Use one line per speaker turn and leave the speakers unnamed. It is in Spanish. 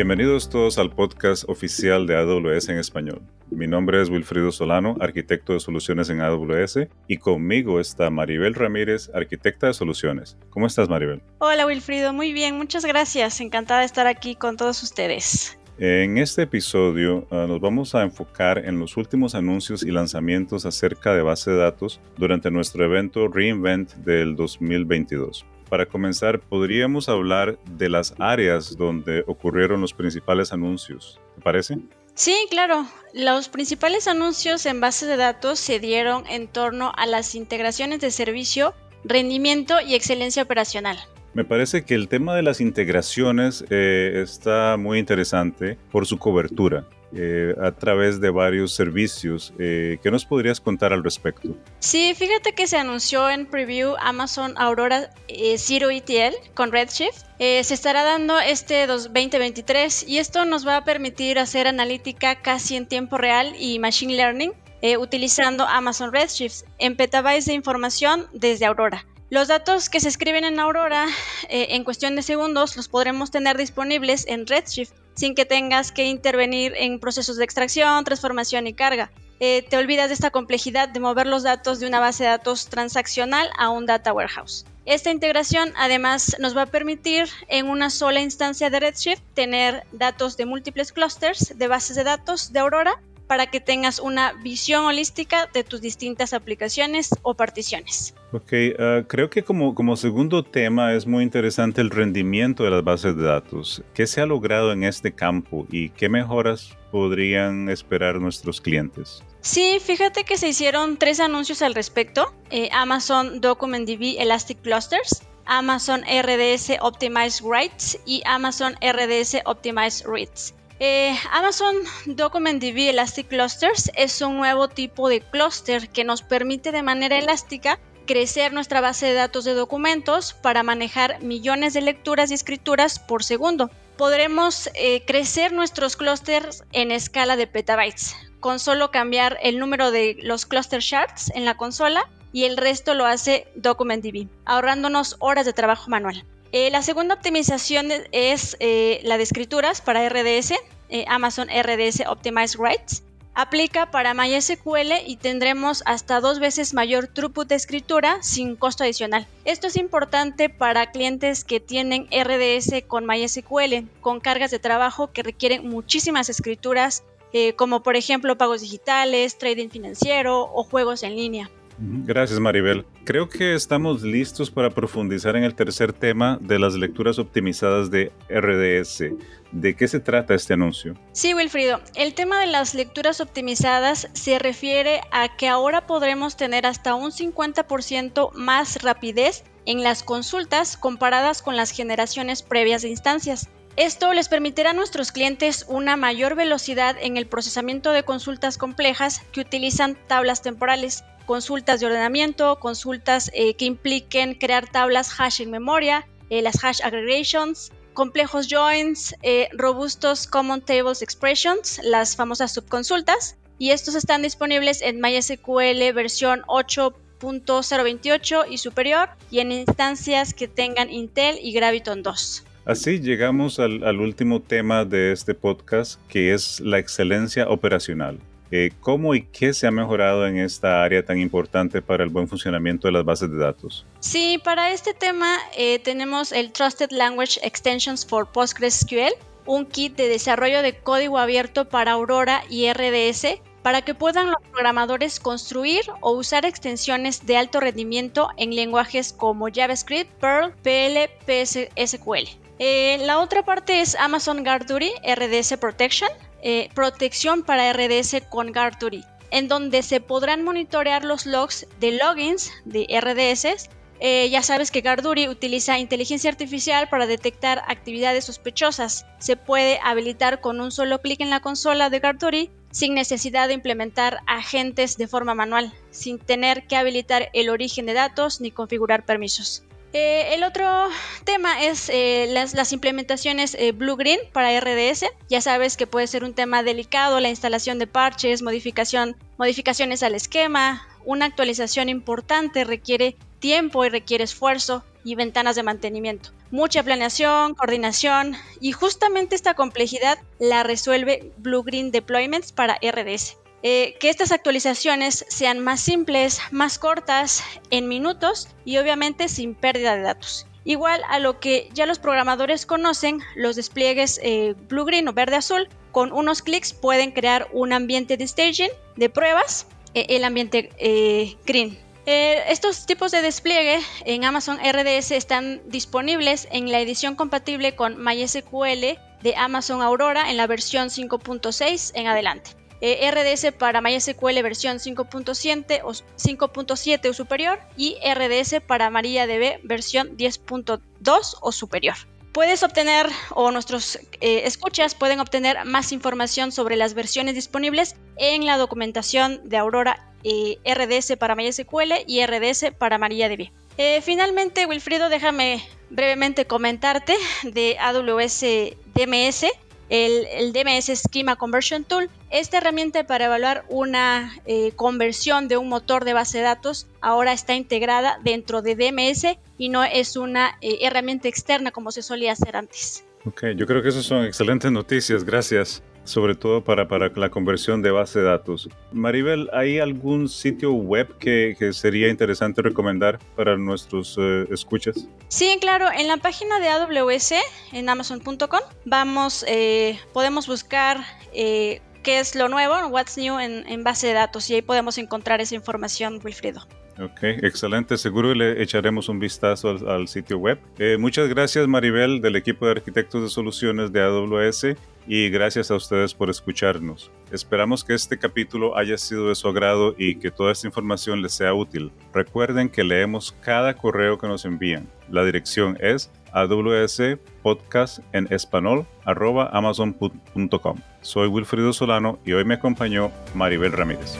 Bienvenidos todos al podcast oficial de AWS en español. Mi nombre es Wilfrido Solano, arquitecto de soluciones en AWS, y conmigo está Maribel Ramírez, arquitecta de soluciones. ¿Cómo estás, Maribel?
Hola, Wilfrido. Muy bien, muchas gracias. Encantada de estar aquí con todos ustedes.
En este episodio uh, nos vamos a enfocar en los últimos anuncios y lanzamientos acerca de base de datos durante nuestro evento reInvent del 2022. Para comenzar, podríamos hablar de las áreas donde ocurrieron los principales anuncios. ¿Te parece?
Sí, claro. Los principales anuncios en base de datos se dieron en torno a las integraciones de servicio, rendimiento y excelencia operacional.
Me parece que el tema de las integraciones eh, está muy interesante por su cobertura. Eh, a través de varios servicios. Eh, ¿Qué nos podrías contar al respecto?
Sí, fíjate que se anunció en preview Amazon Aurora Zero ETL con Redshift. se estará dando este 2023 y esto nos va a permitir hacer analítica casi en tiempo real y machine learning utilizando Amazon Redshift en petabytes de información desde Aurora. Los datos que se escriben en Aurora eh, en cuestión de segundos los podremos tener disponibles en Redshift sin que tengas que intervenir en procesos de extracción, transformación y carga. Eh, te olvidas de esta complejidad de mover los datos de una base de datos transaccional a un data warehouse. Esta integración además nos va a permitir en una sola instancia de Redshift tener datos de múltiples clusters de bases de datos de Aurora para que tengas una visión holística de tus distintas aplicaciones o particiones.
Ok, ah, creo que como, como segundo tema es muy interesante el rendimiento de las bases de datos. ¿Qué se ha logrado en este campo y qué mejoras podrían esperar nuestros clientes?
Sí, fíjate que se hicieron tres anuncios al respecto. Eh, Amazon DocumentDB Elastic Clusters, Amazon RDS Optimized Writes y Amazon RDS Optimized Reads. Eh, Amazon DocumentDB Elastic Clusters es un nuevo tipo de clúster que nos permite de manera elástica crecer nuestra base de datos de documentos para manejar millones de lecturas y escrituras por segundo. Podremos eh, crecer nuestros clústeres en escala de petabytes, con solo cambiar el número de los cluster shards en la consola y el resto lo hace DocumentDB, ahorrándonos horas de trabajo manual. Eh, la segunda optimización es eh, la de escrituras para RDS, eh, Amazon RDS Optimized Writes. Aplica para MySQL y tendremos hasta dos veces mayor throughput de escritura sin costo adicional. Esto es importante para clientes que tienen RDS con MySQL, con cargas de trabajo que requieren muchísimas escrituras, como por ejemplo pagos digitales, trading financiero o juegos en línea.
Gracias, Maribel. Creo que estamos listos para profundizar en el tercer tema de las lecturas optimizadas de RDS. ¿De qué se trata este anuncio?
Sí, Wilfrido. El tema de las lecturas optimizadas se refiere a que ahora podremos tener hasta un 50% más rapidez en las consultas comparadas con las generaciones previas de instancias. Esto les permitirá a nuestros clientes una mayor velocidad en el procesamiento de consultas complejas que utilizan tablas temporales consultas de ordenamiento, consultas eh, que impliquen crear tablas hash en memoria, eh, las hash aggregations, complejos joins, eh, robustos common tables expressions, las famosas subconsultas, y estos están disponibles en MySQL versión 8.028 y superior y en instancias que tengan Intel y Graviton 2.
Así llegamos al último tema de este podcast, que es la excelencia operacional. Eh, ¿Cómo y qué se ha mejorado en esta área tan importante para el buen funcionamiento de las bases de datos?
Sí, para este tema eh, tenemos el Trusted Language Extensions for PostgreSQL, un kit de desarrollo de código abierto para Aurora y RDS para que puedan los programadores construir o usar extensiones de alto rendimiento en lenguajes como JavaScript, Perl, PL, PSQL. Eh, la otra parte es Amazon Guard Duty RDS Protection, eh, protección para RDS con Garturi, en donde se podrán monitorear los logs de logins de RDS. Eh, ya sabes que Garduri utiliza inteligencia artificial para detectar actividades sospechosas. Se puede habilitar con un solo clic en la consola de Garduri sin necesidad de implementar agentes de forma manual, sin tener que habilitar el origen de datos ni configurar permisos. Eh, el otro tema es eh, las, implementaciones eh, Blue-Green para RDS. Ya sabes que puede ser un tema delicado la instalación de parches, modificación, modificaciones al esquema. Una actualización importante requiere tiempo y requiere esfuerzo y ventanas de mantenimiento. mucha planeación, coordinación y justamente esta complejidad la resuelve Blue Green Deployments para RDS. Eh, que estas actualizaciones sean más simples, más cortas, en minutos y obviamente sin pérdida de datos. Igual a lo que ya los programadores conocen, los despliegues eh, blue green o verde azul, con unos clics pueden crear un ambiente de staging de pruebas, eh, el ambiente green. estos tipos de despliegue en Amazon RDS están disponibles en la edición compatible con MySQL de Amazon Aurora en la versión 5.6 en adelante. Eh, RDS para MySQL versión 5.7 o 5.7 o superior y RDS para MariaDB versión 10.2 o superior. Puedes obtener, o nuestros eh, escuchas pueden obtener más información sobre las versiones disponibles en la documentación de Aurora eh, RDS para MySQL y RDS para MariaDB. finalmente, Wilfrido, déjame brevemente comentarte de AWS DMS el, DMS Schema Conversion Tool. Esta herramienta para evaluar una eh, conversión de un motor de base de datos ahora está integrada dentro de DMS y no es una eh, herramienta externa como se solía hacer antes.
Ok, yo creo que esas son excelentes noticias, gracias sobre todo para, para la conversión de base de datos. Maribel, ¿hay algún sitio web que, sería interesante recomendar para nuestros eh, escuchas?
Sí, claro, en la página de AWS, en amazon.com, vamos, eh, podemos buscar eh, qué es lo nuevo, what's new en, en, base de datos y ahí podemos encontrar esa información, Wilfredo.
Ok, excelente. Seguro le echaremos un vistazo al, sitio web. muchas gracias Maribel del equipo de arquitectos de soluciones de AWS y gracias a ustedes por escucharnos. Esperamos que este capítulo haya sido de su agrado y que toda esta información les sea útil. Recuerden que leemos cada correo que nos envían. La dirección es podcast en español amazon.com. Soy Wilfrido Solano y hoy me acompañó Maribel Ramírez.